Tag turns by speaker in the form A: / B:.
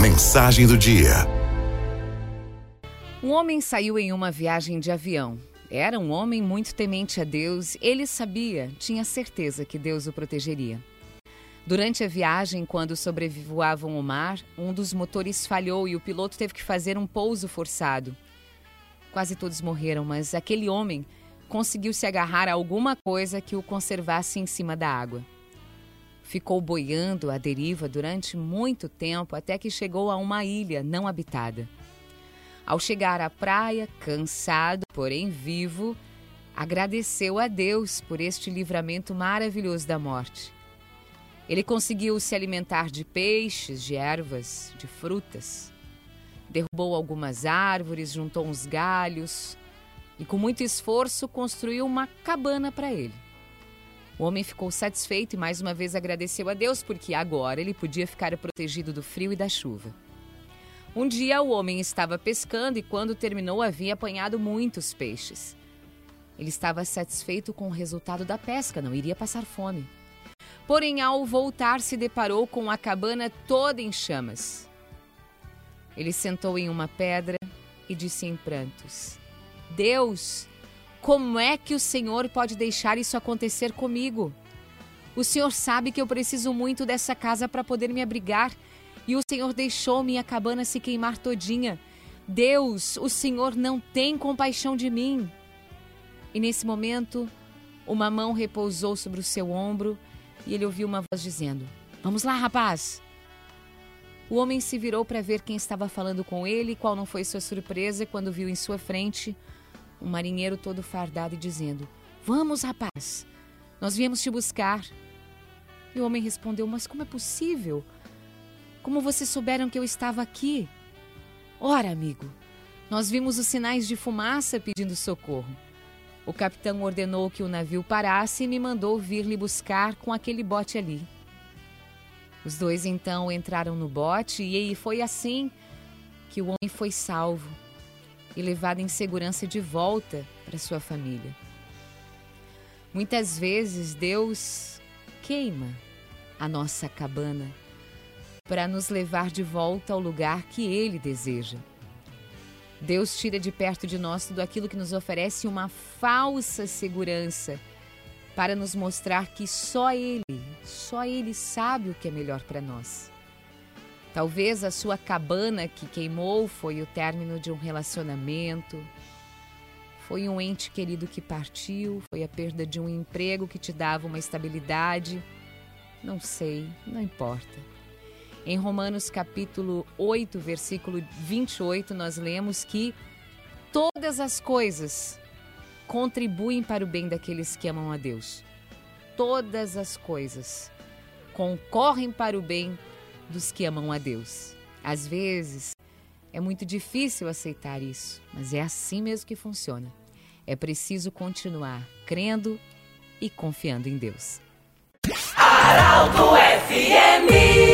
A: Mensagem do dia.
B: Um homem saiu em uma viagem de avião. Era um homem muito temente a Deus. Ele sabia, tinha certeza que Deus o protegeria. Durante a viagem, quando sobrevoavam o mar, um dos motores falhou e o piloto teve que fazer um pouso forçado. Quase todos morreram, mas aquele homem conseguiu se agarrar a alguma coisa que o conservasse em cima da água. Ficou boiando à deriva durante muito tempo até que chegou a uma ilha não habitada. Ao chegar à praia, cansado, porém vivo, agradeceu a Deus por este livramento maravilhoso da morte. Ele conseguiu se alimentar de peixes, de ervas, de frutas. Derrubou algumas árvores, juntou uns galhos e, com muito esforço, construiu uma cabana para ele. O homem ficou satisfeito e mais uma vez agradeceu a Deus porque agora ele podia ficar protegido do frio e da chuva. Um dia o homem estava pescando e, quando terminou, havia apanhado muitos peixes. Ele estava satisfeito com o resultado da pesca, não iria passar fome. Porém, ao voltar, se deparou com a cabana toda em chamas. Ele sentou em uma pedra e disse em prantos: Deus, como é que o Senhor pode deixar isso acontecer comigo? O Senhor sabe que eu preciso muito dessa casa para poder me abrigar e o Senhor deixou minha cabana se queimar todinha. Deus, o Senhor não tem compaixão de mim. E nesse momento, uma mão repousou sobre o seu ombro e ele ouviu uma voz dizendo: Vamos lá, rapaz. O homem se virou para ver quem estava falando com ele, qual não foi sua surpresa quando viu em sua frente um marinheiro todo fardado e dizendo: Vamos, rapaz, nós viemos te buscar. E o homem respondeu: Mas como é possível? Como vocês souberam que eu estava aqui? Ora, amigo, nós vimos os sinais de fumaça pedindo socorro. O capitão ordenou que o navio parasse e me mandou vir lhe buscar com aquele bote ali. Os dois então entraram no bote e foi assim que o homem foi salvo e levado em segurança de volta para sua família. Muitas vezes Deus queima a nossa cabana para nos levar de volta ao lugar que Ele deseja. Deus tira de perto de nós tudo aquilo que nos oferece uma falsa segurança para nos mostrar que só Ele, só Ele sabe o que é melhor para nós. Talvez a sua cabana que queimou foi o término de um relacionamento, foi um ente querido que partiu, foi a perda de um emprego que te dava uma estabilidade. Não sei, não importa. Em Romanos capítulo 8, versículo 28, nós lemos que todas as coisas contribuem para o bem daqueles que amam a Deus. Todas as coisas concorrem para o bem dos que amam a Deus. Às vezes é muito difícil aceitar isso, mas é assim mesmo que funciona. É preciso continuar crendo e confiando em Deus.
C: Araldo FMI